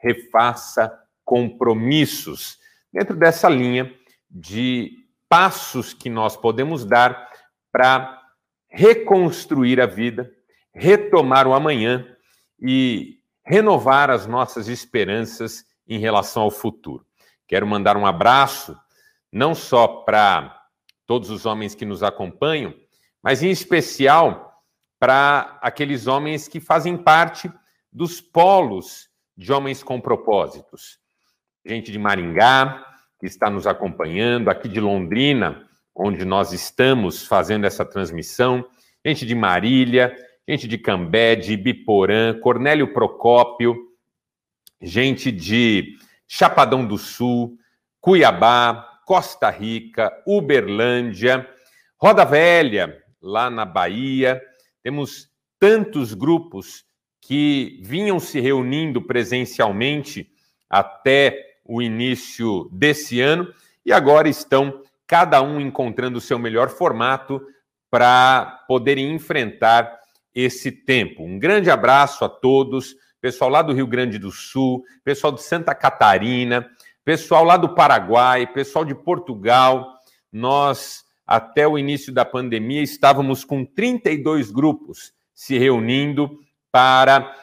refaça compromissos. Dentro dessa linha de passos que nós podemos dar para reconstruir a vida, retomar o amanhã e renovar as nossas esperanças em relação ao futuro. Quero mandar um abraço não só para todos os homens que nos acompanham, mas em especial para aqueles homens que fazem parte dos polos de homens com propósitos. Gente de Maringá, que está nos acompanhando, aqui de Londrina, onde nós estamos fazendo essa transmissão, gente de Marília, gente de Cambé, de Ibiporã, Cornélio Procópio, gente de Chapadão do Sul, Cuiabá, Costa Rica, Uberlândia, Roda Velha, lá na Bahia. Temos tantos grupos que vinham se reunindo presencialmente até o início desse ano e agora estão cada um encontrando o seu melhor formato para poderem enfrentar esse tempo. Um grande abraço a todos, pessoal lá do Rio Grande do Sul, pessoal de Santa Catarina, pessoal lá do Paraguai, pessoal de Portugal. Nós, até o início da pandemia, estávamos com 32 grupos se reunindo para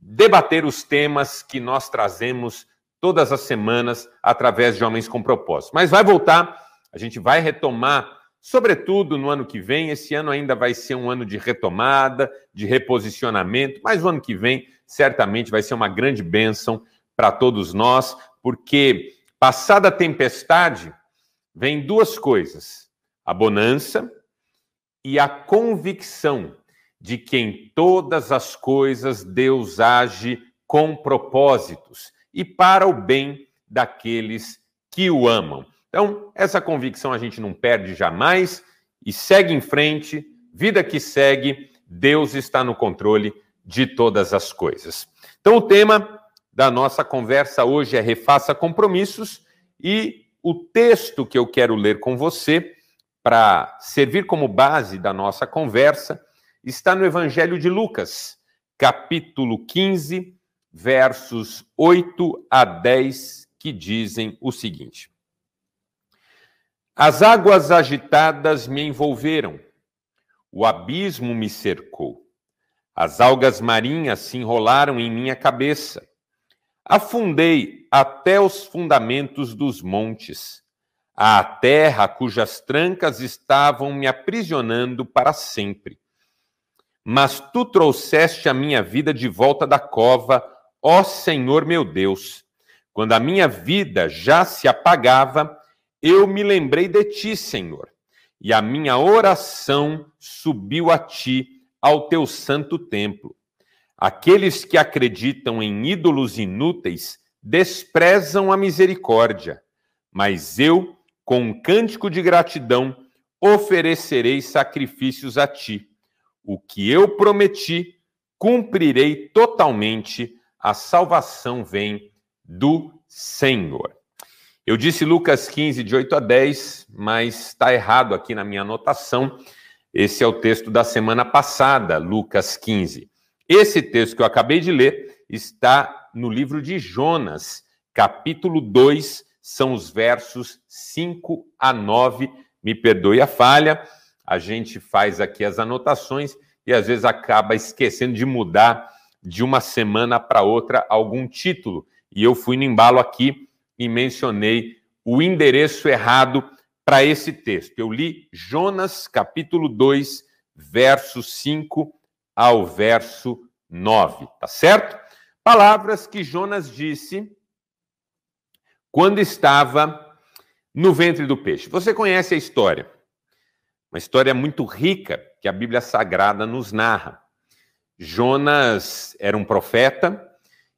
debater os temas que nós trazemos todas as semanas através de Homens com Propósito. Mas vai voltar, a gente vai retomar, sobretudo no ano que vem. Esse ano ainda vai ser um ano de retomada, de reposicionamento, mas o ano que vem certamente vai ser uma grande bênção para todos nós, porque passada a tempestade, vem duas coisas: a bonança e a convicção de que em todas as coisas Deus age com propósitos e para o bem daqueles que o amam. Então, essa convicção a gente não perde jamais e segue em frente, vida que segue, Deus está no controle de todas as coisas. Então, o tema da nossa conversa hoje é Refaça Compromissos e o texto que eu quero ler com você para servir como base da nossa conversa está no Evangelho de Lucas, capítulo 15, versos 8 a 10, que dizem o seguinte: As águas agitadas me envolveram, o abismo me cercou, as algas marinhas se enrolaram em minha cabeça. Afundei até os fundamentos dos montes, a terra cujas trancas estavam me aprisionando para sempre. Mas tu trouxeste a minha vida de volta da cova, Ó Senhor meu Deus, quando a minha vida já se apagava, eu me lembrei de ti, Senhor, e a minha oração subiu a ti, ao teu santo templo. Aqueles que acreditam em ídolos inúteis desprezam a misericórdia, mas eu, com um cântico de gratidão, oferecerei sacrifícios a ti. O que eu prometi, cumprirei totalmente a salvação vem do Senhor. Eu disse Lucas 15, de 8 a 10, mas está errado aqui na minha anotação. Esse é o texto da semana passada, Lucas 15. Esse texto que eu acabei de ler está no livro de Jonas, capítulo 2, são os versos 5 a 9. Me perdoe a falha, a gente faz aqui as anotações e às vezes acaba esquecendo de mudar de uma semana para outra algum título. E eu fui no embalo aqui e mencionei o endereço errado para esse texto. Eu li Jonas capítulo 2, verso 5 ao verso 9, tá certo? Palavras que Jonas disse quando estava no ventre do peixe. Você conhece a história? Uma história muito rica que a Bíblia Sagrada nos narra. Jonas era um profeta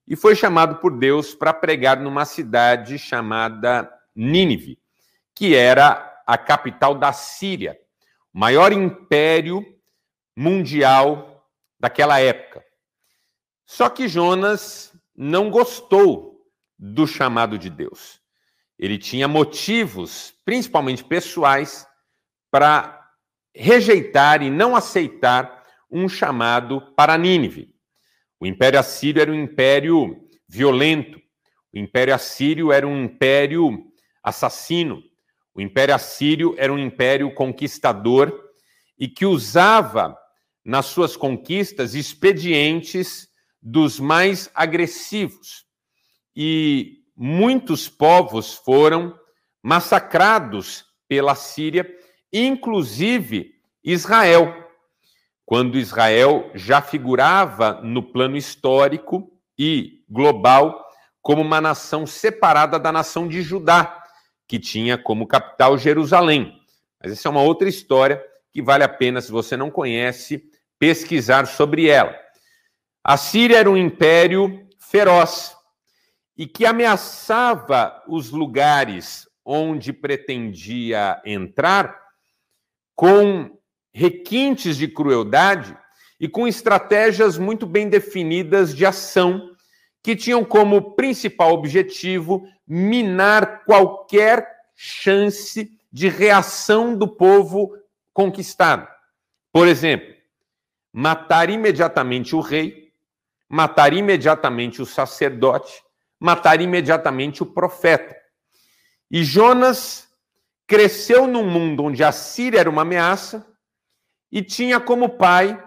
e foi chamado por Deus para pregar numa cidade chamada Nínive, que era a capital da Síria, o maior império mundial daquela época. Só que Jonas não gostou do chamado de Deus. Ele tinha motivos, principalmente pessoais, para rejeitar e não aceitar um chamado para Nínive. O Império Assírio era um império violento. O Império Assírio era um império assassino. O Império Assírio era um império conquistador e que usava nas suas conquistas expedientes dos mais agressivos. E muitos povos foram massacrados pela Síria, inclusive Israel, quando Israel já figurava no plano histórico e global como uma nação separada da nação de Judá, que tinha como capital Jerusalém. Mas essa é uma outra história que vale a pena, se você não conhece, pesquisar sobre ela. A Síria era um império feroz e que ameaçava os lugares onde pretendia entrar com requintes de crueldade e com estratégias muito bem definidas de ação, que tinham como principal objetivo minar qualquer chance de reação do povo conquistado. Por exemplo, matar imediatamente o rei, matar imediatamente o sacerdote, matar imediatamente o profeta. E Jonas cresceu num mundo onde a Síria era uma ameaça, e tinha como pai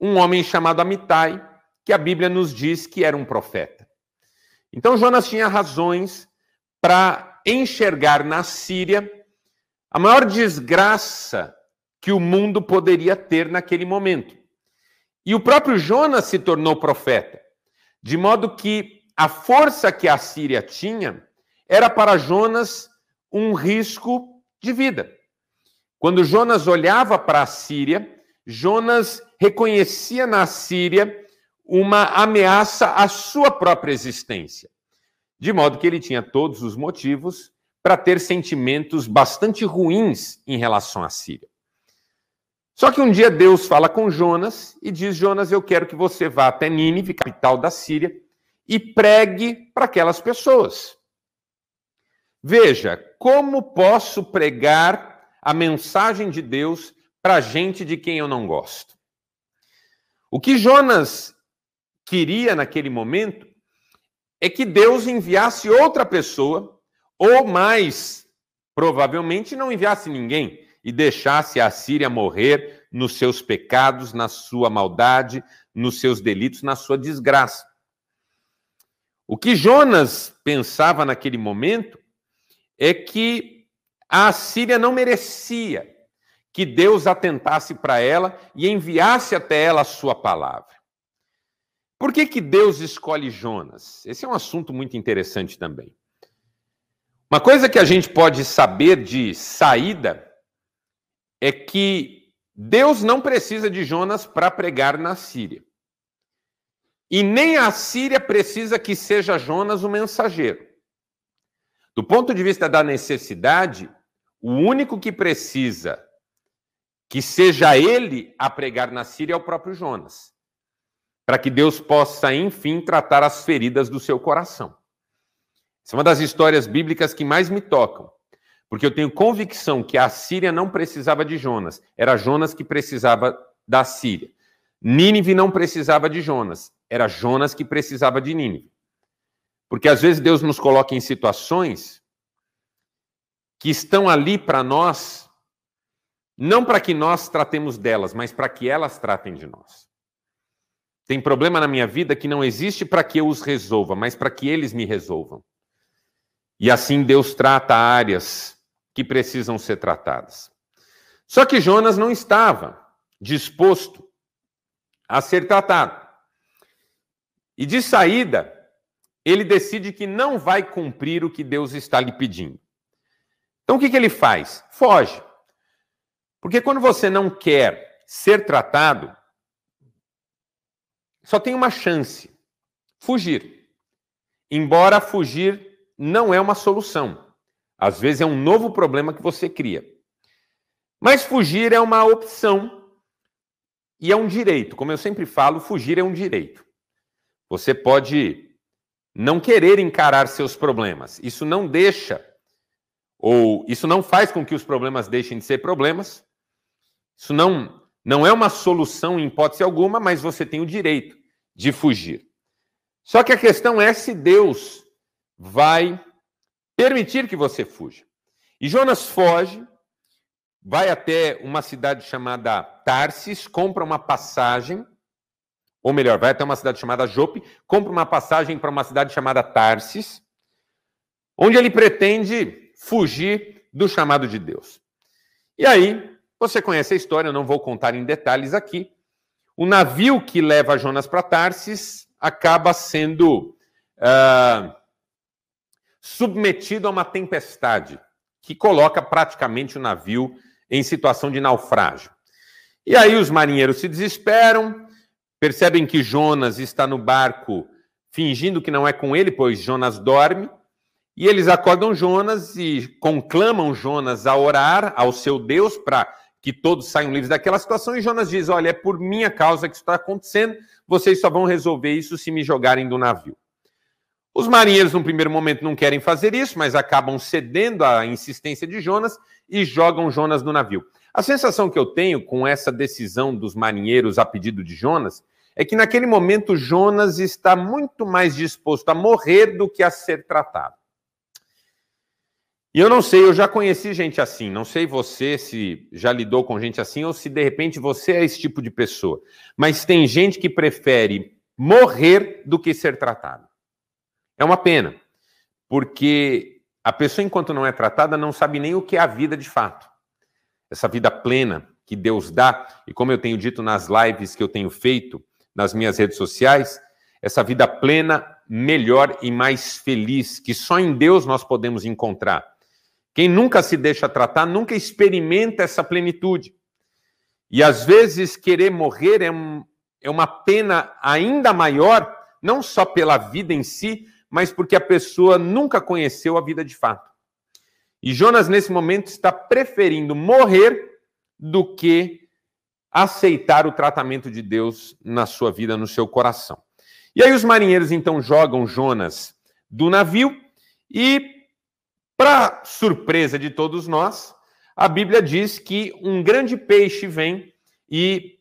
um homem chamado Amitai, que a Bíblia nos diz que era um profeta. Então Jonas tinha razões para enxergar na Síria a maior desgraça que o mundo poderia ter naquele momento. E o próprio Jonas se tornou profeta, de modo que a força que a Síria tinha era para Jonas um risco de vida. Quando Jonas olhava para a Síria, Jonas reconhecia na Síria uma ameaça à sua própria existência. De modo que ele tinha todos os motivos para ter sentimentos bastante ruins em relação à Síria. Só que um dia Deus fala com Jonas e diz: Jonas, eu quero que você vá até Nínive, capital da Síria, e pregue para aquelas pessoas. Veja, como posso pregar a mensagem de Deus para gente de quem eu não gosto. O que Jonas queria naquele momento é que Deus enviasse outra pessoa, ou mais provavelmente não enviasse ninguém e deixasse a Síria morrer nos seus pecados, na sua maldade, nos seus delitos, na sua desgraça. O que Jonas pensava naquele momento é que a Assíria não merecia que Deus atentasse para ela e enviasse até ela a sua palavra. Por que, que Deus escolhe Jonas? Esse é um assunto muito interessante também. Uma coisa que a gente pode saber de saída é que Deus não precisa de Jonas para pregar na Síria. E nem a Síria precisa que seja Jonas o mensageiro. Do ponto de vista da necessidade, o único que precisa que seja ele a pregar na Síria é o próprio Jonas, para que Deus possa, enfim, tratar as feridas do seu coração. Essa é uma das histórias bíblicas que mais me tocam, porque eu tenho convicção que a Síria não precisava de Jonas, era Jonas que precisava da Síria. Nínive não precisava de Jonas, era Jonas que precisava de Nínive. Porque às vezes Deus nos coloca em situações que estão ali para nós, não para que nós tratemos delas, mas para que elas tratem de nós. Tem problema na minha vida que não existe para que eu os resolva, mas para que eles me resolvam. E assim Deus trata áreas que precisam ser tratadas. Só que Jonas não estava disposto a ser tratado. E de saída, ele decide que não vai cumprir o que Deus está lhe pedindo. Então o que, que ele faz? Foge. Porque quando você não quer ser tratado, só tem uma chance: fugir. Embora fugir não é uma solução. Às vezes é um novo problema que você cria. Mas fugir é uma opção e é um direito. Como eu sempre falo, fugir é um direito. Você pode não querer encarar seus problemas. Isso não deixa ou isso não faz com que os problemas deixem de ser problemas. Isso não, não é uma solução em hipótese alguma, mas você tem o direito de fugir. Só que a questão é se Deus vai permitir que você fuja. E Jonas foge, vai até uma cidade chamada Tarsis, compra uma passagem, ou melhor, vai até uma cidade chamada Jope, compra uma passagem para uma cidade chamada Tarsis, onde ele pretende fugir do chamado de Deus. E aí, você conhece a história, eu não vou contar em detalhes aqui. O navio que leva Jonas para Tarsis acaba sendo uh, submetido a uma tempestade que coloca praticamente o navio em situação de naufrágio. E aí os marinheiros se desesperam, percebem que Jonas está no barco fingindo que não é com ele, pois Jonas dorme, e eles acordam Jonas e conclamam Jonas a orar ao seu Deus para que todos saiam livres daquela situação. E Jonas diz: Olha, é por minha causa que isso está acontecendo, vocês só vão resolver isso se me jogarem do navio. Os marinheiros, num primeiro momento, não querem fazer isso, mas acabam cedendo à insistência de Jonas e jogam Jonas no navio. A sensação que eu tenho com essa decisão dos marinheiros a pedido de Jonas é que naquele momento Jonas está muito mais disposto a morrer do que a ser tratado. E eu não sei, eu já conheci gente assim, não sei você se já lidou com gente assim ou se de repente você é esse tipo de pessoa, mas tem gente que prefere morrer do que ser tratado. É uma pena, porque a pessoa, enquanto não é tratada, não sabe nem o que é a vida de fato. Essa vida plena que Deus dá, e como eu tenho dito nas lives que eu tenho feito nas minhas redes sociais, essa vida plena, melhor e mais feliz, que só em Deus nós podemos encontrar. Quem nunca se deixa tratar, nunca experimenta essa plenitude. E às vezes querer morrer é, um, é uma pena ainda maior, não só pela vida em si, mas porque a pessoa nunca conheceu a vida de fato. E Jonas, nesse momento, está preferindo morrer do que aceitar o tratamento de Deus na sua vida, no seu coração. E aí os marinheiros então jogam Jonas do navio e, para surpresa de todos nós, a Bíblia diz que um grande peixe vem e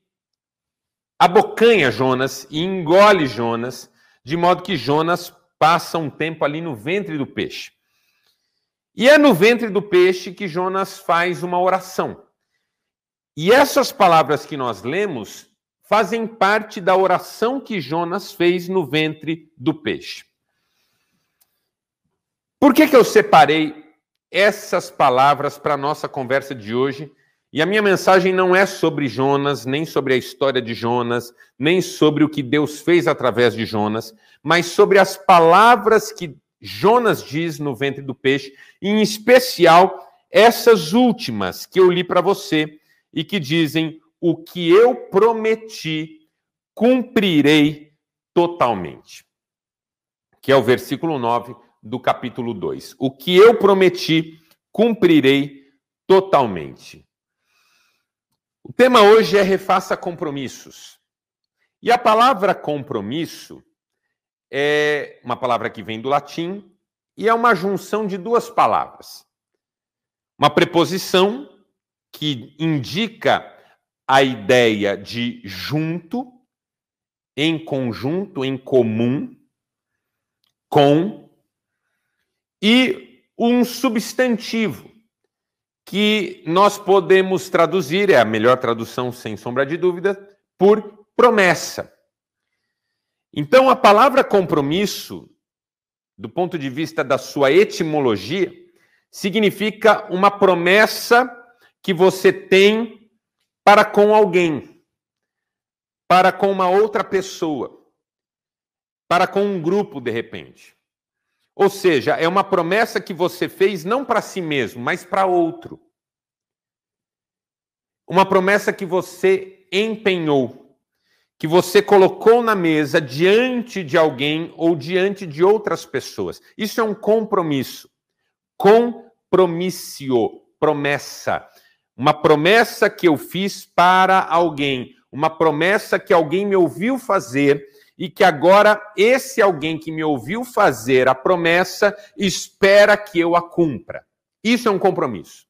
abocanha Jonas e engole Jonas, de modo que Jonas passa um tempo ali no ventre do peixe. E é no ventre do peixe que Jonas faz uma oração. E essas palavras que nós lemos fazem parte da oração que Jonas fez no ventre do peixe. Por que, que eu separei essas palavras para a nossa conversa de hoje? E a minha mensagem não é sobre Jonas, nem sobre a história de Jonas, nem sobre o que Deus fez através de Jonas, mas sobre as palavras que Jonas diz no ventre do peixe, em especial essas últimas que eu li para você e que dizem: O que eu prometi, cumprirei totalmente. Que é o versículo 9 do capítulo 2. O que eu prometi, cumprirei totalmente. O tema hoje é refaça compromissos. E a palavra compromisso é uma palavra que vem do latim e é uma junção de duas palavras. Uma preposição que indica a ideia de junto, em conjunto, em comum, com, e um substantivo que nós podemos traduzir, é a melhor tradução, sem sombra de dúvida, por promessa. Então, a palavra compromisso, do ponto de vista da sua etimologia, significa uma promessa que você tem para com alguém, para com uma outra pessoa, para com um grupo, de repente. Ou seja, é uma promessa que você fez não para si mesmo, mas para outro. Uma promessa que você empenhou que você colocou na mesa diante de alguém ou diante de outras pessoas. Isso é um compromisso. Compromissio, promessa. Uma promessa que eu fiz para alguém, uma promessa que alguém me ouviu fazer e que agora esse alguém que me ouviu fazer a promessa espera que eu a cumpra. Isso é um compromisso.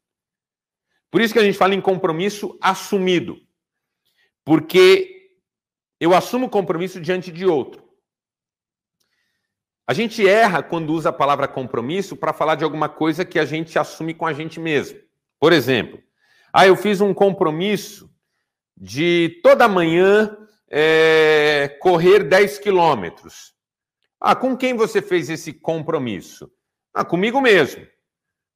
Por isso que a gente fala em compromisso assumido. Porque eu assumo compromisso diante de outro. A gente erra quando usa a palavra compromisso para falar de alguma coisa que a gente assume com a gente mesmo. Por exemplo, ah, eu fiz um compromisso de toda manhã é, correr 10 quilômetros. Ah, com quem você fez esse compromisso? Ah, comigo mesmo.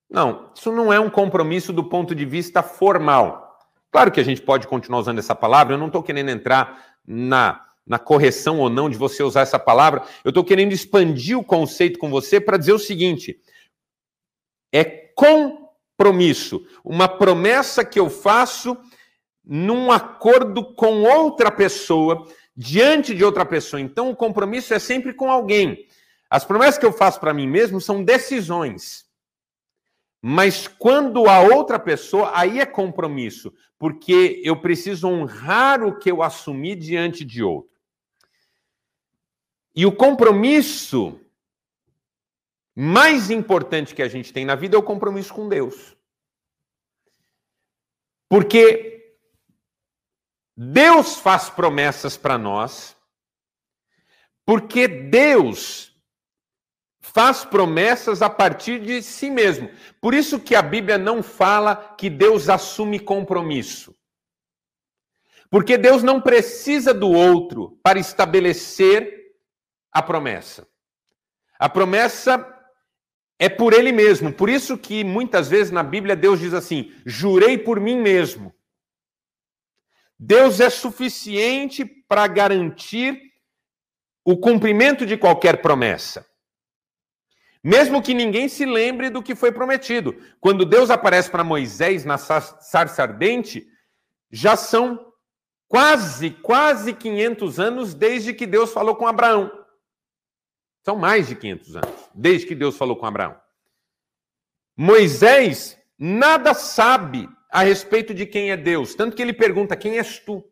Não, isso não é um compromisso do ponto de vista formal. Claro que a gente pode continuar usando essa palavra, eu não estou querendo entrar na, na correção ou não de você usar essa palavra, eu estou querendo expandir o conceito com você para dizer o seguinte: é compromisso, uma promessa que eu faço num acordo com outra pessoa, diante de outra pessoa. Então, o compromisso é sempre com alguém. As promessas que eu faço para mim mesmo são decisões. Mas quando a outra pessoa, aí é compromisso, porque eu preciso honrar o que eu assumi diante de outro. E o compromisso mais importante que a gente tem na vida é o compromisso com Deus. Porque Deus faz promessas para nós, porque Deus faz promessas a partir de si mesmo. Por isso que a Bíblia não fala que Deus assume compromisso. Porque Deus não precisa do outro para estabelecer a promessa. A promessa é por ele mesmo. Por isso que muitas vezes na Bíblia Deus diz assim: "Jurei por mim mesmo". Deus é suficiente para garantir o cumprimento de qualquer promessa. Mesmo que ninguém se lembre do que foi prometido. Quando Deus aparece para Moisés na sarça ardente, já são quase, quase 500 anos desde que Deus falou com Abraão. São mais de 500 anos, desde que Deus falou com Abraão. Moisés nada sabe a respeito de quem é Deus, tanto que ele pergunta: Quem és tu?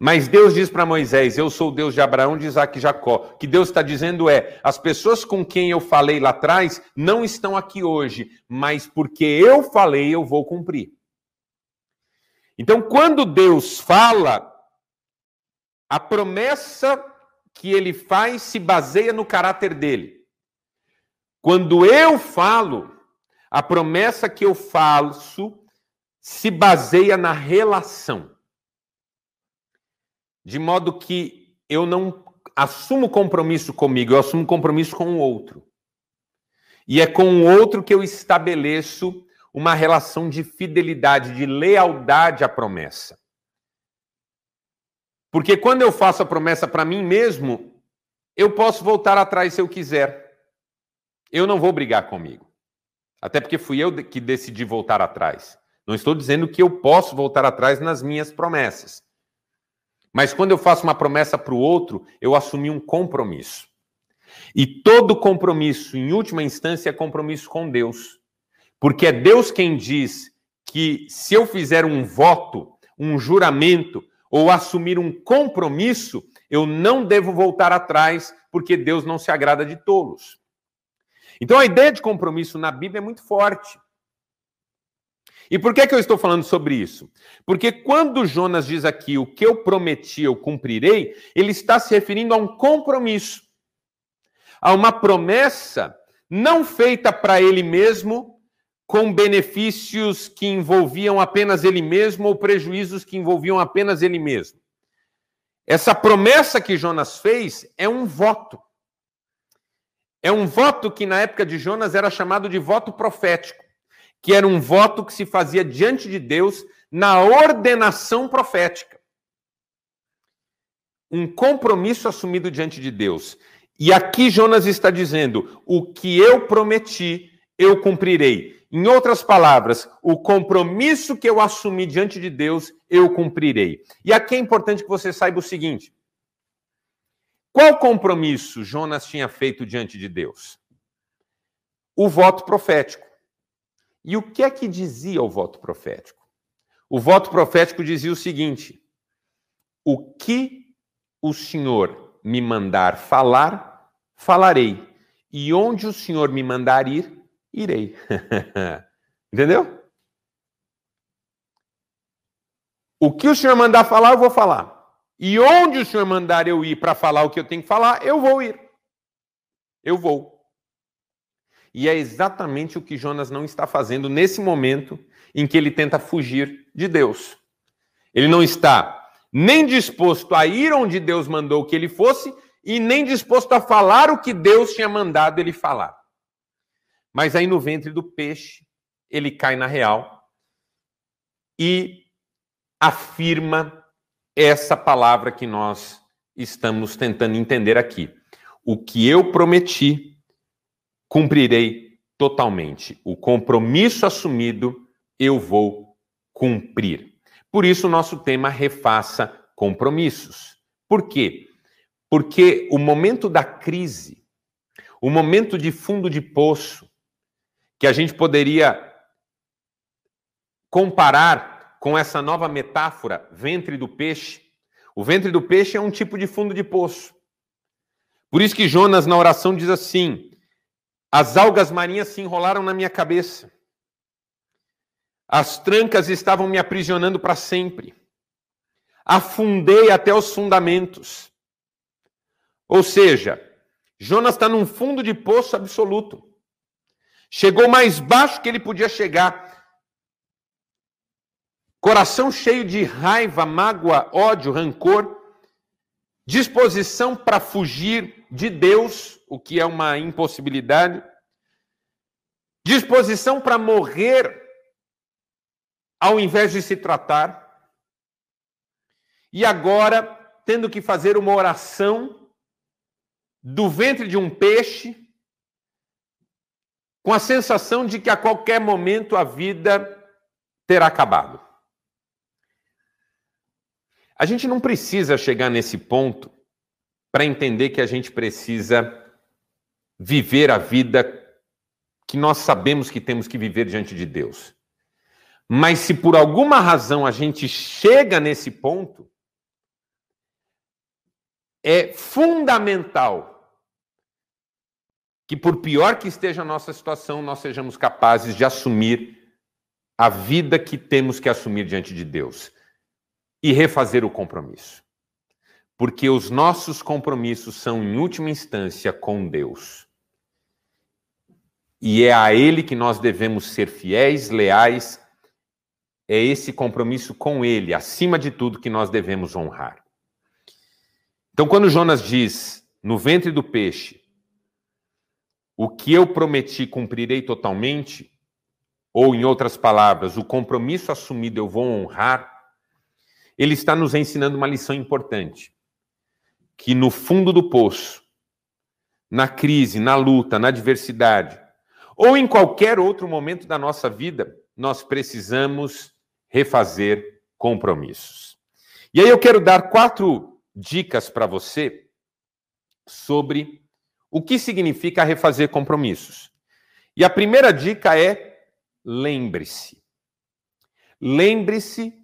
Mas Deus diz para Moisés: Eu sou o Deus de Abraão, de Isaac e Jacó. O que Deus está dizendo é: as pessoas com quem eu falei lá atrás não estão aqui hoje, mas porque eu falei, eu vou cumprir. Então, quando Deus fala, a promessa que ele faz se baseia no caráter dele. Quando eu falo, a promessa que eu faço se baseia na relação de modo que eu não assumo compromisso comigo, eu assumo compromisso com o outro. E é com o outro que eu estabeleço uma relação de fidelidade, de lealdade à promessa. Porque quando eu faço a promessa para mim mesmo, eu posso voltar atrás se eu quiser. Eu não vou brigar comigo. Até porque fui eu que decidi voltar atrás. Não estou dizendo que eu posso voltar atrás nas minhas promessas. Mas quando eu faço uma promessa para o outro, eu assumi um compromisso. E todo compromisso, em última instância, é compromisso com Deus. Porque é Deus quem diz que se eu fizer um voto, um juramento, ou assumir um compromisso, eu não devo voltar atrás, porque Deus não se agrada de tolos. Então a ideia de compromisso na Bíblia é muito forte. E por que, que eu estou falando sobre isso? Porque quando Jonas diz aqui o que eu prometi eu cumprirei, ele está se referindo a um compromisso, a uma promessa não feita para ele mesmo, com benefícios que envolviam apenas ele mesmo ou prejuízos que envolviam apenas ele mesmo. Essa promessa que Jonas fez é um voto. É um voto que na época de Jonas era chamado de voto profético que era um voto que se fazia diante de Deus na ordenação profética. Um compromisso assumido diante de Deus. E aqui Jonas está dizendo: o que eu prometi, eu cumprirei. Em outras palavras, o compromisso que eu assumi diante de Deus, eu cumprirei. E aqui é importante que você saiba o seguinte: qual compromisso Jonas tinha feito diante de Deus? O voto profético. E o que é que dizia o voto profético? O voto profético dizia o seguinte: O que o Senhor me mandar falar, falarei. E onde o Senhor me mandar ir, irei. Entendeu? O que o Senhor mandar falar, eu vou falar. E onde o Senhor mandar eu ir para falar o que eu tenho que falar, eu vou ir. eu vou. E é exatamente o que Jonas não está fazendo nesse momento em que ele tenta fugir de Deus. Ele não está nem disposto a ir onde Deus mandou que ele fosse e nem disposto a falar o que Deus tinha mandado ele falar. Mas aí no ventre do peixe, ele cai na real e afirma essa palavra que nós estamos tentando entender aqui. O que eu prometi, cumprirei totalmente. O compromisso assumido, eu vou cumprir. Por isso, o nosso tema refaça compromissos. Por quê? Porque o momento da crise, o momento de fundo de poço, que a gente poderia comparar com essa nova metáfora, ventre do peixe. O ventre do peixe é um tipo de fundo de poço. Por isso que Jonas, na oração, diz assim: As algas marinhas se enrolaram na minha cabeça. As trancas estavam me aprisionando para sempre. Afundei até os fundamentos. Ou seja, Jonas está num fundo de poço absoluto. Chegou mais baixo que ele podia chegar. Coração cheio de raiva, mágoa, ódio, rancor, disposição para fugir de Deus, o que é uma impossibilidade, disposição para morrer ao invés de se tratar, e agora tendo que fazer uma oração do ventre de um peixe, com a sensação de que a qualquer momento a vida terá acabado. A gente não precisa chegar nesse ponto para entender que a gente precisa viver a vida que nós sabemos que temos que viver diante de Deus. Mas se por alguma razão a gente chega nesse ponto, é fundamental que, por pior que esteja a nossa situação, nós sejamos capazes de assumir a vida que temos que assumir diante de Deus e refazer o compromisso. Porque os nossos compromissos são, em última instância, com Deus. E é a Ele que nós devemos ser fiéis, leais. É esse compromisso com Ele, acima de tudo, que nós devemos honrar. Então, quando Jonas diz, no ventre do peixe, o que eu prometi cumprirei totalmente, ou em outras palavras, o compromisso assumido eu vou honrar, ele está nos ensinando uma lição importante. Que no fundo do poço, na crise, na luta, na adversidade, ou em qualquer outro momento da nossa vida, nós precisamos refazer compromissos. E aí eu quero dar quatro dicas para você sobre o que significa refazer compromissos. E a primeira dica é: lembre-se. Lembre-se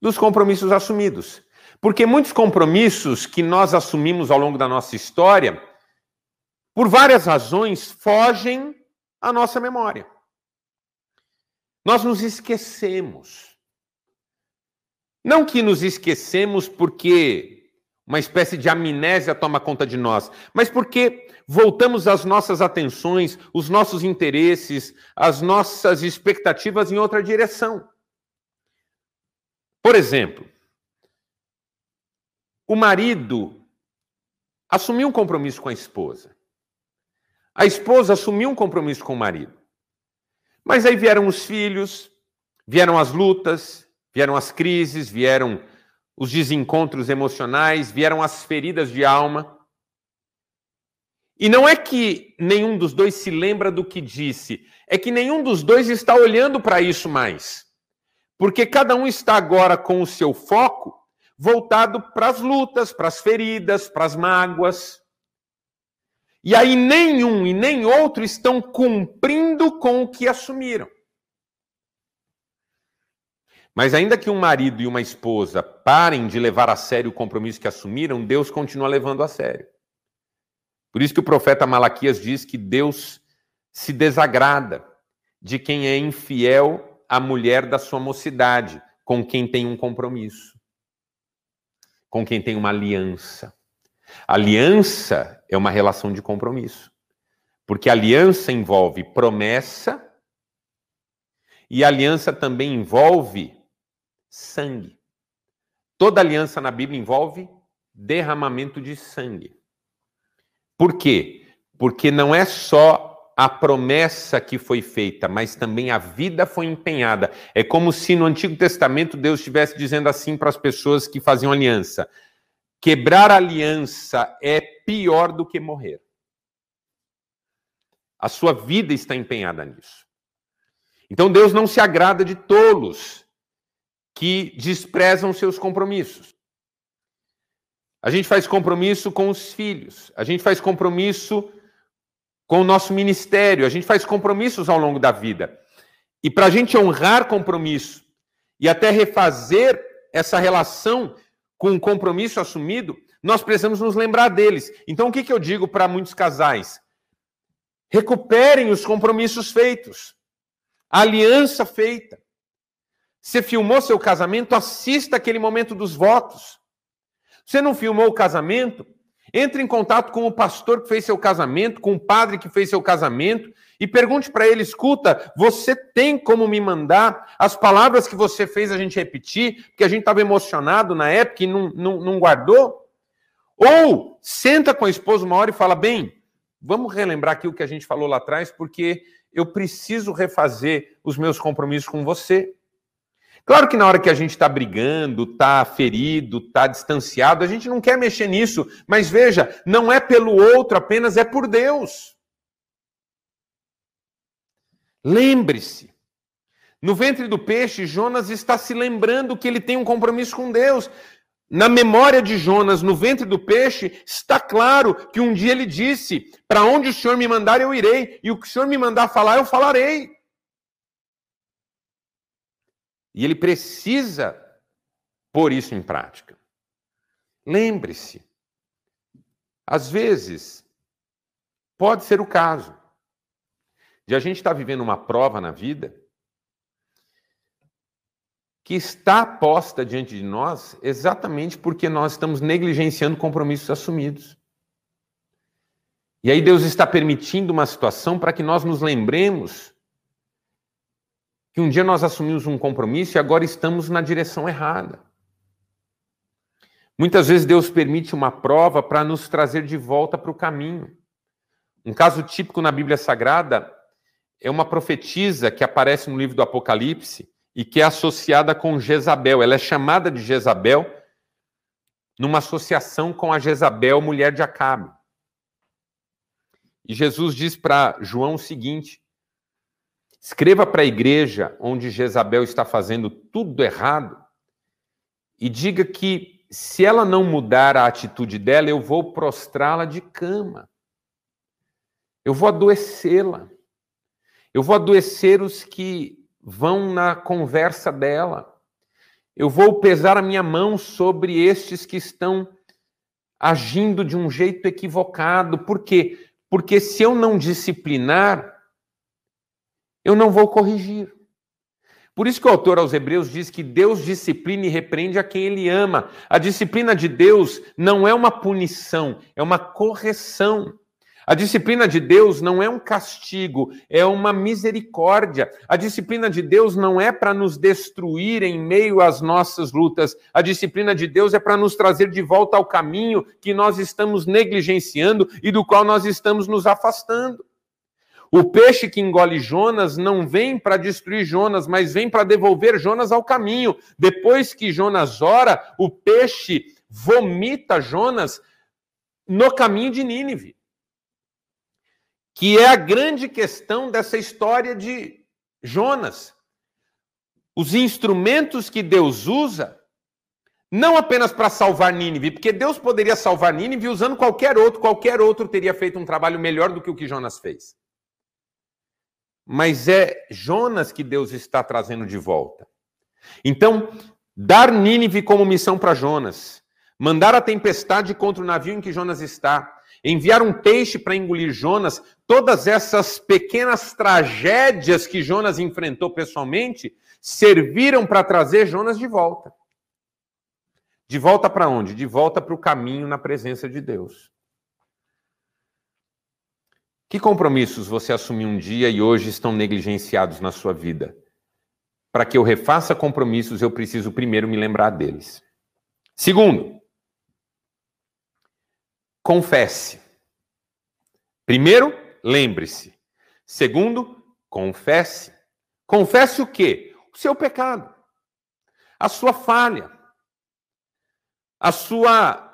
dos compromissos assumidos. Porque muitos compromissos que nós assumimos ao longo da nossa história, por várias razões, fogem à nossa memória. Nós nos esquecemos. Não que nos esquecemos porque uma espécie de amnésia toma conta de nós, mas porque voltamos as nossas atenções, os nossos interesses, as nossas expectativas em outra direção. Por exemplo, o marido assumiu um compromisso com a esposa. A esposa assumiu um compromisso com o marido. Mas aí vieram os filhos, vieram as lutas, vieram as crises, vieram os desencontros emocionais, vieram as feridas de alma. E não é que nenhum dos dois se lembra do que disse, é que nenhum dos dois está olhando para isso mais. Porque cada um está agora com o seu foco voltado para as lutas, para as feridas, para as mágoas. E aí nenhum e nem outro estão cumprindo com o que assumiram. Mas ainda que um marido e uma esposa parem de levar a sério o compromisso que assumiram, Deus continua levando a sério. Por isso que o profeta Malaquias diz que Deus se desagrada de quem é infiel a mulher da sua mocidade, com quem tem um compromisso, com quem tem uma aliança. Aliança é uma relação de compromisso. Porque aliança envolve promessa e aliança também envolve sangue. Toda aliança na Bíblia envolve derramamento de sangue. Por quê? Porque não é só a promessa que foi feita, mas também a vida foi empenhada. É como se no Antigo Testamento Deus estivesse dizendo assim para as pessoas que faziam aliança: quebrar aliança é pior do que morrer. A sua vida está empenhada nisso. Então Deus não se agrada de tolos que desprezam seus compromissos. A gente faz compromisso com os filhos, a gente faz compromisso com o nosso ministério, a gente faz compromissos ao longo da vida. E para a gente honrar compromisso e até refazer essa relação com o compromisso assumido, nós precisamos nos lembrar deles. Então, o que, que eu digo para muitos casais? Recuperem os compromissos feitos, a aliança feita. Você filmou seu casamento, assista aquele momento dos votos. Você não filmou o casamento? Entre em contato com o pastor que fez seu casamento, com o padre que fez seu casamento e pergunte para ele: escuta, você tem como me mandar as palavras que você fez a gente repetir, porque a gente estava emocionado na época e não, não, não guardou? Ou senta com a esposa uma hora e fala: bem, vamos relembrar aqui o que a gente falou lá atrás, porque eu preciso refazer os meus compromissos com você. Claro que na hora que a gente está brigando, está ferido, está distanciado, a gente não quer mexer nisso, mas veja, não é pelo outro apenas, é por Deus. Lembre-se, no ventre do peixe, Jonas está se lembrando que ele tem um compromisso com Deus. Na memória de Jonas, no ventre do peixe, está claro que um dia ele disse: Para onde o Senhor me mandar, eu irei, e o que o Senhor me mandar falar, eu falarei. E ele precisa pôr isso em prática. Lembre-se, às vezes, pode ser o caso de a gente estar vivendo uma prova na vida que está posta diante de nós exatamente porque nós estamos negligenciando compromissos assumidos. E aí Deus está permitindo uma situação para que nós nos lembremos que um dia nós assumimos um compromisso e agora estamos na direção errada. Muitas vezes Deus permite uma prova para nos trazer de volta para o caminho. Um caso típico na Bíblia Sagrada é uma profetisa que aparece no livro do Apocalipse e que é associada com Jezabel. Ela é chamada de Jezabel numa associação com a Jezabel, mulher de Acabe. E Jesus diz para João o seguinte: Escreva para a igreja onde Jezabel está fazendo tudo errado e diga que se ela não mudar a atitude dela, eu vou prostrá-la de cama. Eu vou adoecê-la. Eu vou adoecer os que vão na conversa dela. Eu vou pesar a minha mão sobre estes que estão agindo de um jeito equivocado. Por quê? Porque se eu não disciplinar, eu não vou corrigir. Por isso que o autor aos Hebreus diz que Deus disciplina e repreende a quem ele ama. A disciplina de Deus não é uma punição, é uma correção. A disciplina de Deus não é um castigo, é uma misericórdia. A disciplina de Deus não é para nos destruir em meio às nossas lutas. A disciplina de Deus é para nos trazer de volta ao caminho que nós estamos negligenciando e do qual nós estamos nos afastando. O peixe que engole Jonas não vem para destruir Jonas, mas vem para devolver Jonas ao caminho. Depois que Jonas ora, o peixe vomita Jonas no caminho de Nínive. Que é a grande questão dessa história de Jonas. Os instrumentos que Deus usa, não apenas para salvar Nínive, porque Deus poderia salvar Nínive usando qualquer outro, qualquer outro teria feito um trabalho melhor do que o que Jonas fez mas é Jonas que Deus está trazendo de volta. Então, dar Nínive como missão para Jonas, mandar a tempestade contra o navio em que Jonas está, enviar um peixe para engolir Jonas, todas essas pequenas tragédias que Jonas enfrentou pessoalmente serviram para trazer Jonas de volta. De volta para onde? De volta para o caminho na presença de Deus. Que compromissos você assumiu um dia e hoje estão negligenciados na sua vida? Para que eu refaça compromissos, eu preciso primeiro me lembrar deles. Segundo, confesse. Primeiro, lembre-se. Segundo, confesse. Confesse o quê? O seu pecado, a sua falha, a sua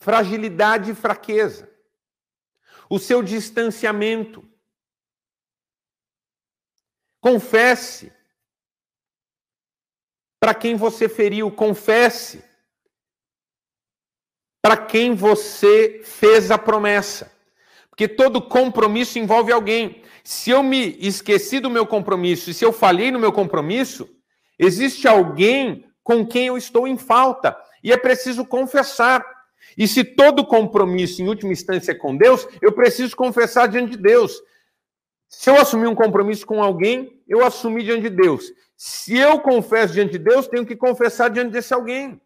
fragilidade e fraqueza o seu distanciamento. Confesse. Para quem você feriu, confesse. Para quem você fez a promessa. Porque todo compromisso envolve alguém. Se eu me esqueci do meu compromisso, e se eu falhei no meu compromisso, existe alguém com quem eu estou em falta. E é preciso confessar. E se todo compromisso, em última instância, é com Deus, eu preciso confessar diante de Deus. Se eu assumir um compromisso com alguém, eu assumi diante de Deus. Se eu confesso diante de Deus, tenho que confessar diante desse alguém.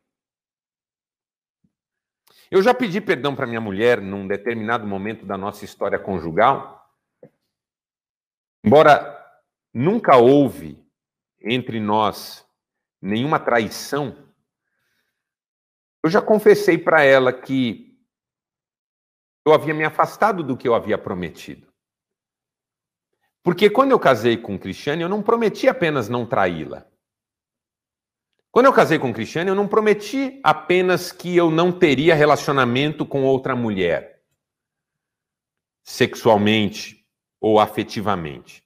Eu já pedi perdão para minha mulher num determinado momento da nossa história conjugal. Embora nunca houve entre nós nenhuma traição, eu já confessei para ela que eu havia me afastado do que eu havia prometido. Porque quando eu casei com Cristiane, eu não prometi apenas não traí-la. Quando eu casei com Cristiane, eu não prometi apenas que eu não teria relacionamento com outra mulher, sexualmente ou afetivamente.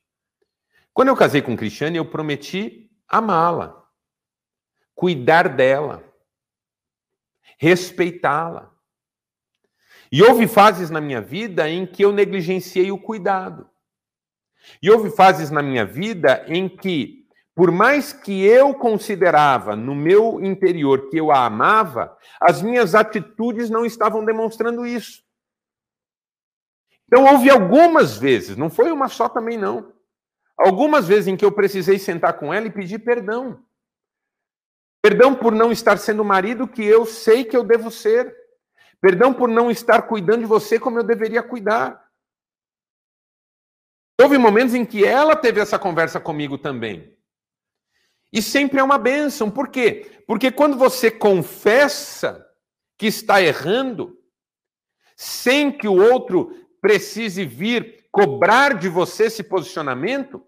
Quando eu casei com Cristiane, eu prometi amá-la, cuidar dela respeitá-la. E houve fases na minha vida em que eu negligenciei o cuidado. E houve fases na minha vida em que, por mais que eu considerava no meu interior que eu a amava, as minhas atitudes não estavam demonstrando isso. Então houve algumas vezes, não foi uma só também não. Algumas vezes em que eu precisei sentar com ela e pedir perdão. Perdão por não estar sendo o marido que eu sei que eu devo ser. Perdão por não estar cuidando de você como eu deveria cuidar. Houve momentos em que ela teve essa conversa comigo também. E sempre é uma bênção. Por quê? Porque quando você confessa que está errando, sem que o outro precise vir cobrar de você esse posicionamento,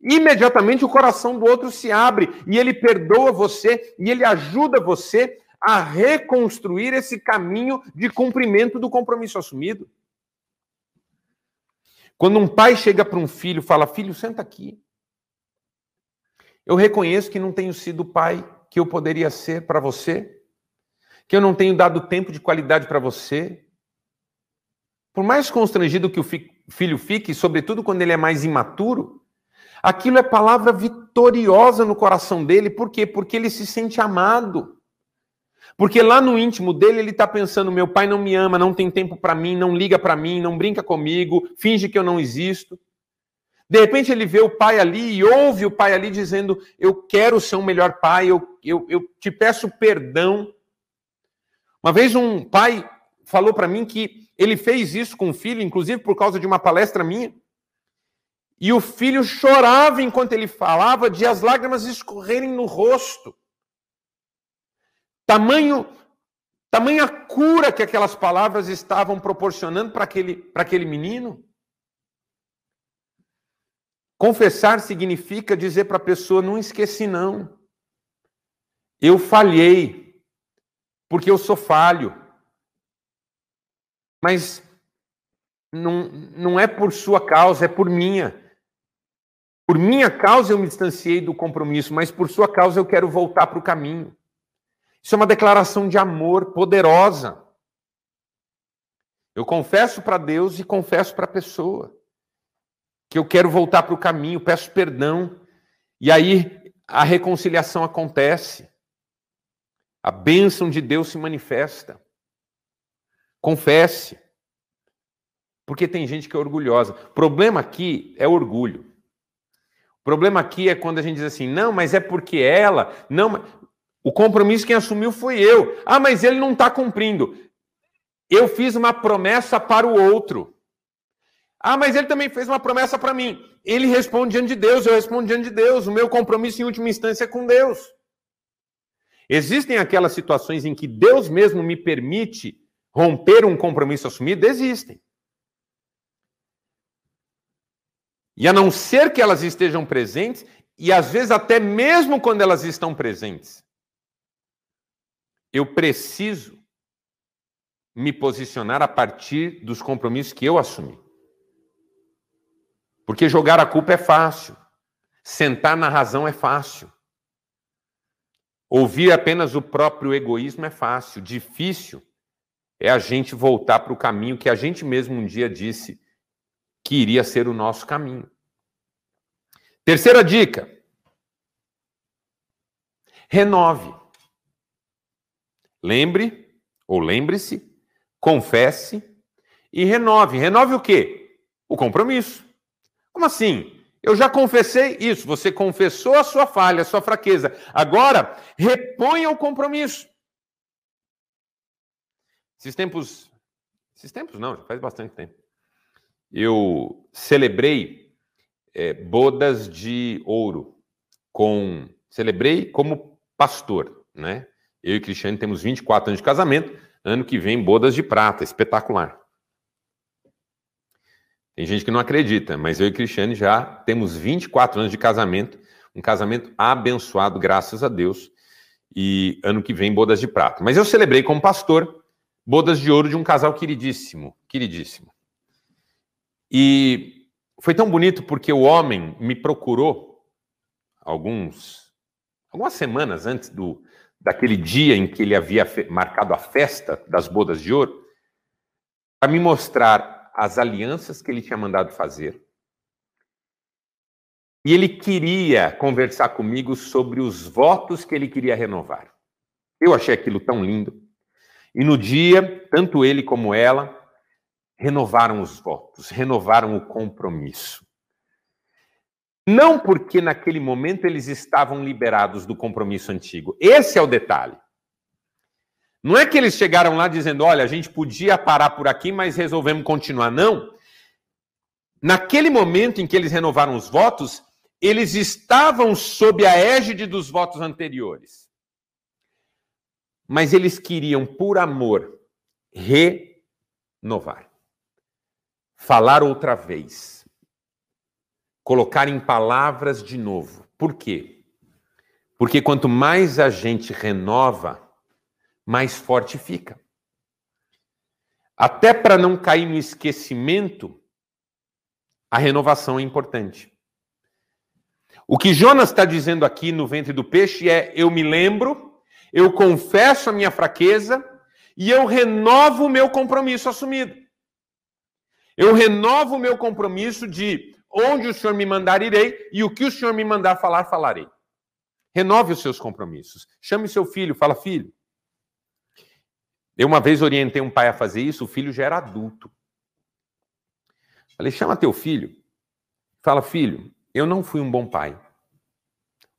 imediatamente o coração do outro se abre e ele perdoa você e ele ajuda você a reconstruir esse caminho de cumprimento do compromisso assumido. Quando um pai chega para um filho e fala: Filho, senta aqui. Eu reconheço que não tenho sido o pai que eu poderia ser para você, que eu não tenho dado tempo de qualidade para você. Por mais constrangido que o filho fique, sobretudo quando ele é mais imaturo, Aquilo é palavra vitoriosa no coração dele, por quê? Porque ele se sente amado. Porque lá no íntimo dele ele está pensando: meu pai não me ama, não tem tempo para mim, não liga para mim, não brinca comigo, finge que eu não existo. De repente ele vê o pai ali e ouve o pai ali dizendo: Eu quero ser um melhor pai, eu, eu, eu te peço perdão. Uma vez um pai falou para mim que ele fez isso com o filho, inclusive por causa de uma palestra minha. E o filho chorava enquanto ele falava, de as lágrimas escorrerem no rosto. Tamanho, tamanha cura que aquelas palavras estavam proporcionando para aquele, para aquele menino. Confessar significa dizer para a pessoa: não esqueci, não. Eu falhei, porque eu sou falho. Mas não, não é por sua causa, é por minha. Por minha causa eu me distanciei do compromisso, mas por sua causa eu quero voltar para o caminho. Isso é uma declaração de amor poderosa. Eu confesso para Deus e confesso para a pessoa que eu quero voltar para o caminho, peço perdão, e aí a reconciliação acontece. A bênção de Deus se manifesta. Confesse. Porque tem gente que é orgulhosa. O problema aqui é orgulho. O problema aqui é quando a gente diz assim, não, mas é porque ela, não, o compromisso quem assumiu foi eu. Ah, mas ele não está cumprindo. Eu fiz uma promessa para o outro. Ah, mas ele também fez uma promessa para mim. Ele responde diante de Deus, eu respondo diante de Deus. O meu compromisso, em última instância, é com Deus. Existem aquelas situações em que Deus mesmo me permite romper um compromisso assumido? Existem. E a não ser que elas estejam presentes, e às vezes até mesmo quando elas estão presentes, eu preciso me posicionar a partir dos compromissos que eu assumi. Porque jogar a culpa é fácil, sentar na razão é fácil. Ouvir apenas o próprio egoísmo é fácil, difícil é a gente voltar para o caminho que a gente mesmo um dia disse que iria ser o nosso caminho. Terceira dica: renove. Lembre, ou lembre-se, confesse e renove. Renove o quê? O compromisso. Como assim? Eu já confessei isso. Você confessou a sua falha, a sua fraqueza. Agora, reponha o compromisso. Esses tempos. Esses tempos não, já faz bastante tempo. Eu celebrei é, bodas de ouro com. Celebrei como pastor, né? Eu e Cristiane temos 24 anos de casamento. Ano que vem, bodas de prata. Espetacular. Tem gente que não acredita, mas eu e Cristiane já temos 24 anos de casamento, um casamento abençoado, graças a Deus. E ano que vem, bodas de prata. Mas eu celebrei como pastor bodas de ouro de um casal queridíssimo, queridíssimo. E foi tão bonito porque o homem me procurou alguns algumas semanas antes do daquele dia em que ele havia marcado a festa das bodas de ouro para me mostrar as alianças que ele tinha mandado fazer. E ele queria conversar comigo sobre os votos que ele queria renovar. Eu achei aquilo tão lindo. E no dia, tanto ele como ela renovaram os votos, renovaram o compromisso. Não porque naquele momento eles estavam liberados do compromisso antigo. Esse é o detalhe. Não é que eles chegaram lá dizendo, olha, a gente podia parar por aqui, mas resolvemos continuar. Não. Naquele momento em que eles renovaram os votos, eles estavam sob a égide dos votos anteriores. Mas eles queriam, por amor, renovar. Falar outra vez. Colocar em palavras de novo. Por quê? Porque quanto mais a gente renova, mais forte fica. Até para não cair no esquecimento, a renovação é importante. O que Jonas está dizendo aqui no ventre do peixe é: eu me lembro, eu confesso a minha fraqueza e eu renovo o meu compromisso assumido. Eu renovo o meu compromisso de onde o Senhor me mandar, irei, e o que o Senhor me mandar falar, falarei. Renove os seus compromissos. Chame seu filho, fala, filho, eu uma vez orientei um pai a fazer isso, o filho já era adulto. Falei, chama teu filho. Fala, filho, eu não fui um bom pai.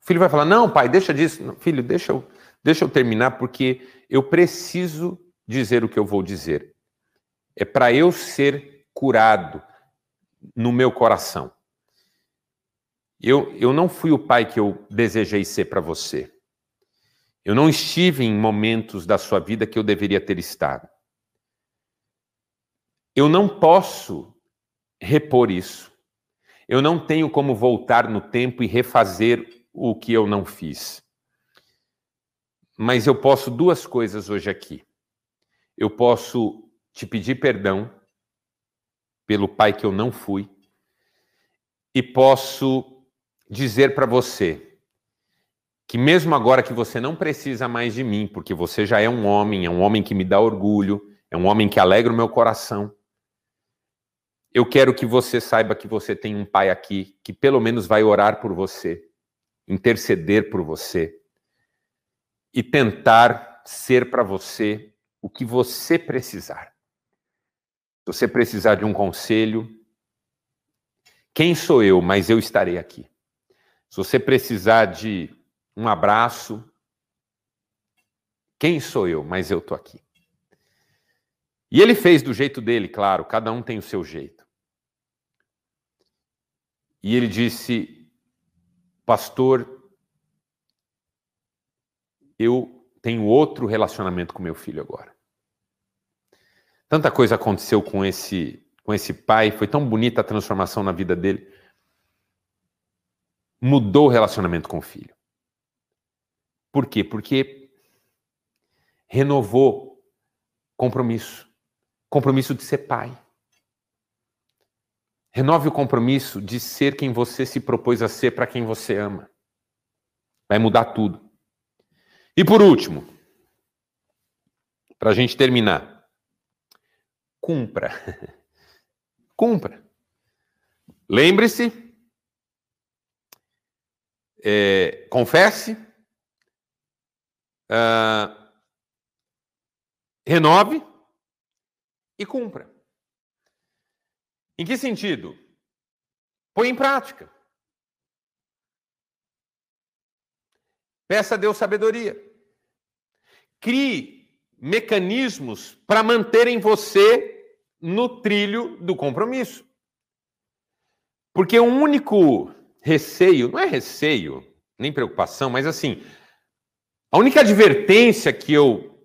O filho vai falar, não, pai, deixa disso. Não, filho, deixa eu, deixa eu terminar, porque eu preciso dizer o que eu vou dizer. É para eu ser curado no meu coração. Eu, eu não fui o pai que eu desejei ser para você. Eu não estive em momentos da sua vida que eu deveria ter estado. Eu não posso repor isso. Eu não tenho como voltar no tempo e refazer o que eu não fiz. Mas eu posso duas coisas hoje aqui. Eu posso te pedir perdão pelo pai que eu não fui e posso dizer para você que mesmo agora que você não precisa mais de mim, porque você já é um homem, é um homem que me dá orgulho, é um homem que alegra o meu coração. Eu quero que você saiba que você tem um pai aqui que pelo menos vai orar por você, interceder por você e tentar ser para você o que você precisar. Se você precisar de um conselho, quem sou eu, mas eu estarei aqui. Se você precisar de um abraço. Quem sou eu? Mas eu estou aqui. E ele fez do jeito dele, claro, cada um tem o seu jeito. E ele disse: Pastor, eu tenho outro relacionamento com meu filho agora. Tanta coisa aconteceu com esse com esse pai, foi tão bonita a transformação na vida dele. Mudou o relacionamento com o filho. Por quê? Porque renovou compromisso. Compromisso de ser pai. Renove o compromisso de ser quem você se propôs a ser para quem você ama. Vai mudar tudo. E por último, para a gente terminar, cumpra. cumpra. Lembre-se, é, confesse, uh, renove e cumpra. Em que sentido? Põe em prática. Peça a Deus sabedoria. Crie mecanismos para manterem você no trilho do compromisso. Porque o único receio, não é receio, nem preocupação, mas assim, a única advertência que eu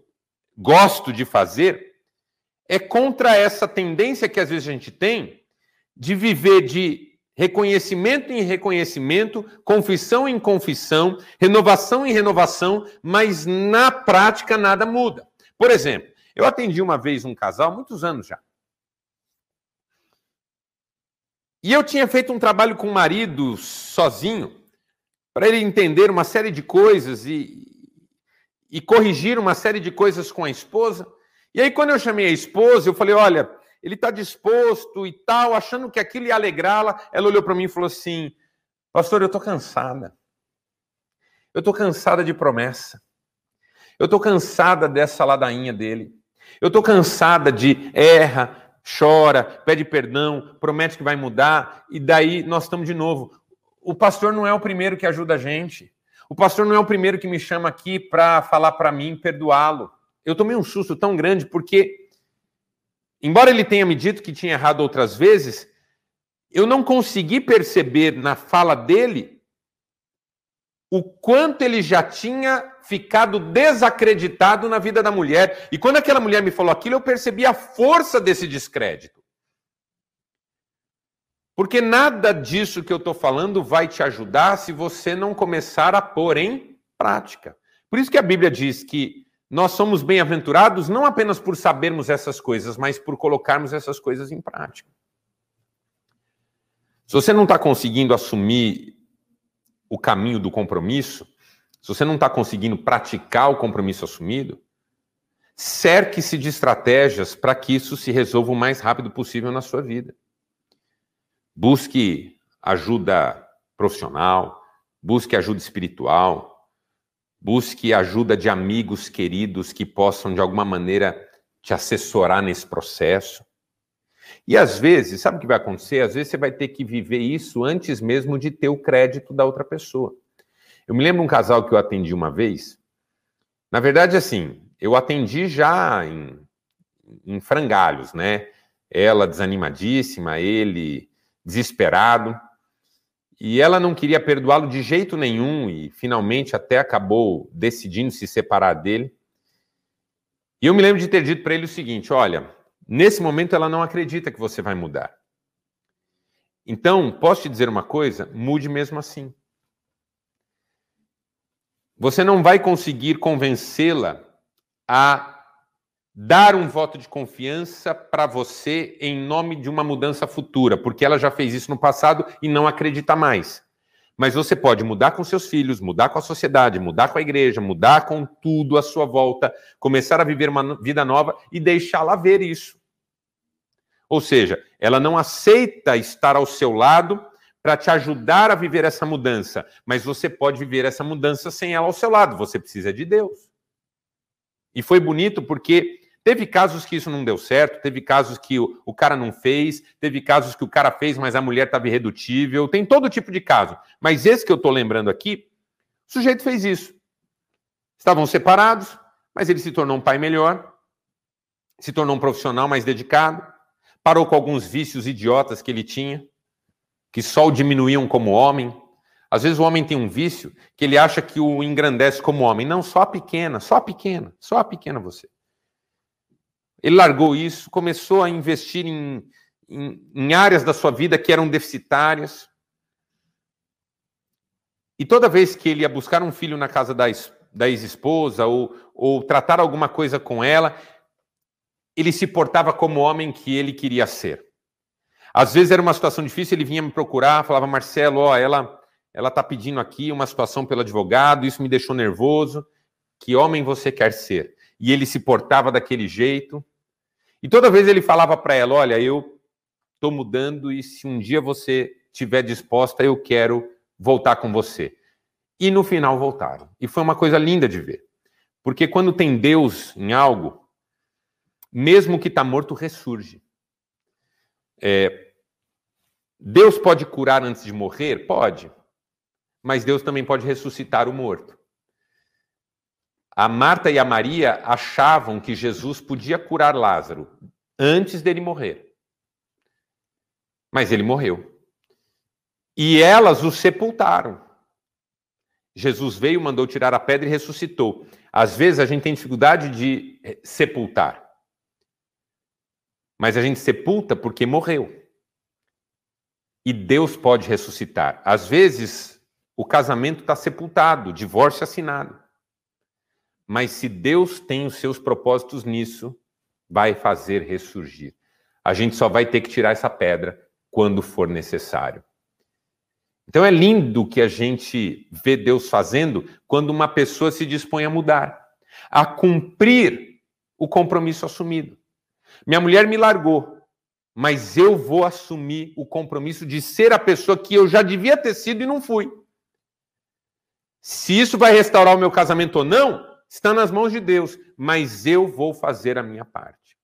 gosto de fazer é contra essa tendência que às vezes a gente tem de viver de reconhecimento em reconhecimento, confissão em confissão, renovação em renovação, mas na prática nada muda. Por exemplo, eu atendi uma vez um casal, muitos anos já. E eu tinha feito um trabalho com o marido sozinho, para ele entender uma série de coisas e, e corrigir uma série de coisas com a esposa. E aí, quando eu chamei a esposa, eu falei: olha, ele está disposto e tal, achando que aquilo ia alegrá-la. Ela olhou para mim e falou assim: Pastor, eu estou cansada. Eu estou cansada de promessa. Eu estou cansada dessa ladainha dele. Eu estou cansada de erra, chora, pede perdão, promete que vai mudar, e daí nós estamos de novo. O pastor não é o primeiro que ajuda a gente. O pastor não é o primeiro que me chama aqui para falar para mim perdoá-lo. Eu tomei um susto tão grande porque, embora ele tenha me dito que tinha errado outras vezes, eu não consegui perceber na fala dele o quanto ele já tinha ficado desacreditado na vida da mulher. E quando aquela mulher me falou aquilo, eu percebi a força desse descrédito. Porque nada disso que eu estou falando vai te ajudar se você não começar a pôr em prática. Por isso que a Bíblia diz que nós somos bem-aventurados não apenas por sabermos essas coisas, mas por colocarmos essas coisas em prática. Se você não está conseguindo assumir o caminho do compromisso, se você não está conseguindo praticar o compromisso assumido, cerque-se de estratégias para que isso se resolva o mais rápido possível na sua vida. Busque ajuda profissional, busque ajuda espiritual, busque ajuda de amigos queridos que possam, de alguma maneira, te assessorar nesse processo. E às vezes, sabe o que vai acontecer? Às vezes você vai ter que viver isso antes mesmo de ter o crédito da outra pessoa. Eu me lembro um casal que eu atendi uma vez. Na verdade, assim, eu atendi já em, em frangalhos, né? Ela desanimadíssima, ele desesperado. E ela não queria perdoá-lo de jeito nenhum e finalmente até acabou decidindo se separar dele. E eu me lembro de ter dito para ele o seguinte: olha, nesse momento ela não acredita que você vai mudar. Então, posso te dizer uma coisa? Mude mesmo assim. Você não vai conseguir convencê-la a dar um voto de confiança para você em nome de uma mudança futura, porque ela já fez isso no passado e não acredita mais. Mas você pode mudar com seus filhos, mudar com a sociedade, mudar com a igreja, mudar com tudo à sua volta, começar a viver uma vida nova e deixá-la ver isso. Ou seja, ela não aceita estar ao seu lado para te ajudar a viver essa mudança, mas você pode viver essa mudança sem ela ao seu lado, você precisa de Deus. E foi bonito porque Teve casos que isso não deu certo, teve casos que o, o cara não fez, teve casos que o cara fez, mas a mulher estava irredutível, tem todo tipo de caso. Mas esse que eu estou lembrando aqui, o sujeito fez isso. Estavam separados, mas ele se tornou um pai melhor. se tornou um profissional mais dedicado, parou com alguns vícios idiotas que ele tinha, que só o diminuíam como homem. Às vezes o homem tem um vício que ele acha que o engrandece como homem. Não, só a pequena, só a pequena, só a pequena você. Ele largou isso, começou a investir em, em, em áreas da sua vida que eram deficitárias. E toda vez que ele ia buscar um filho na casa da, da ex-esposa ou, ou tratar alguma coisa com ela, ele se portava como o homem que ele queria ser. Às vezes era uma situação difícil, ele vinha me procurar, falava, Marcelo, ó, ela ela está pedindo aqui uma situação pelo advogado, isso me deixou nervoso. Que homem você quer ser? E ele se portava daquele jeito. E toda vez ele falava para ela: Olha, eu estou mudando e se um dia você estiver disposta, eu quero voltar com você. E no final voltaram. E foi uma coisa linda de ver. Porque quando tem Deus em algo, mesmo que está morto, ressurge. É, Deus pode curar antes de morrer? Pode. Mas Deus também pode ressuscitar o morto. A Marta e a Maria achavam que Jesus podia curar Lázaro antes dele morrer. Mas ele morreu. E elas o sepultaram. Jesus veio, mandou tirar a pedra e ressuscitou. Às vezes a gente tem dificuldade de eh, sepultar. Mas a gente sepulta porque morreu. E Deus pode ressuscitar. Às vezes o casamento está sepultado, divórcio assinado. Mas se Deus tem os seus propósitos nisso, vai fazer ressurgir. A gente só vai ter que tirar essa pedra quando for necessário. Então é lindo que a gente vê Deus fazendo quando uma pessoa se dispõe a mudar, a cumprir o compromisso assumido. Minha mulher me largou, mas eu vou assumir o compromisso de ser a pessoa que eu já devia ter sido e não fui. Se isso vai restaurar o meu casamento ou não, está nas mãos de Deus, mas eu vou fazer a minha parte.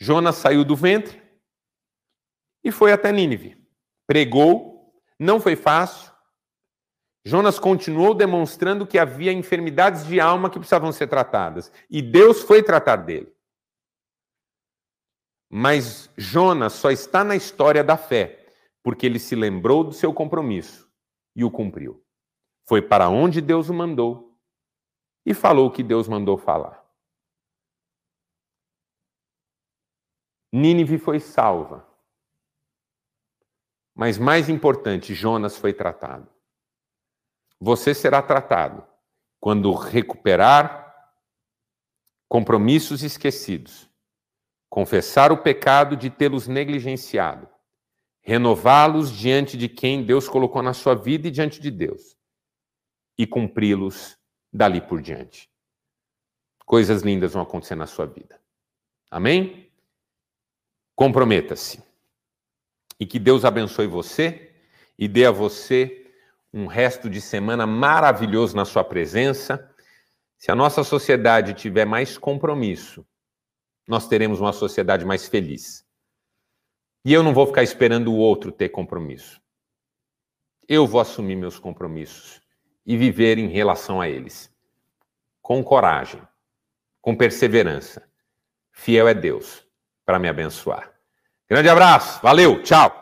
Jonas saiu do ventre e foi até Nínive. Pregou, não foi fácil. Jonas continuou demonstrando que havia enfermidades de alma que precisavam ser tratadas, e Deus foi tratar dele. Mas Jonas só está na história da fé porque ele se lembrou do seu compromisso e o cumpriu. Foi para onde Deus o mandou e falou o que Deus mandou falar. Nínive foi salva. Mas mais importante, Jonas foi tratado. Você será tratado quando recuperar compromissos esquecidos, confessar o pecado de tê-los negligenciado renová-los diante de quem Deus colocou na sua vida e diante de Deus, e cumpri-los dali por diante. Coisas lindas vão acontecer na sua vida. Amém? Comprometa-se. E que Deus abençoe você e dê a você um resto de semana maravilhoso na sua presença. Se a nossa sociedade tiver mais compromisso, nós teremos uma sociedade mais feliz. E eu não vou ficar esperando o outro ter compromisso. Eu vou assumir meus compromissos e viver em relação a eles. Com coragem, com perseverança. Fiel é Deus para me abençoar. Grande abraço, valeu, tchau.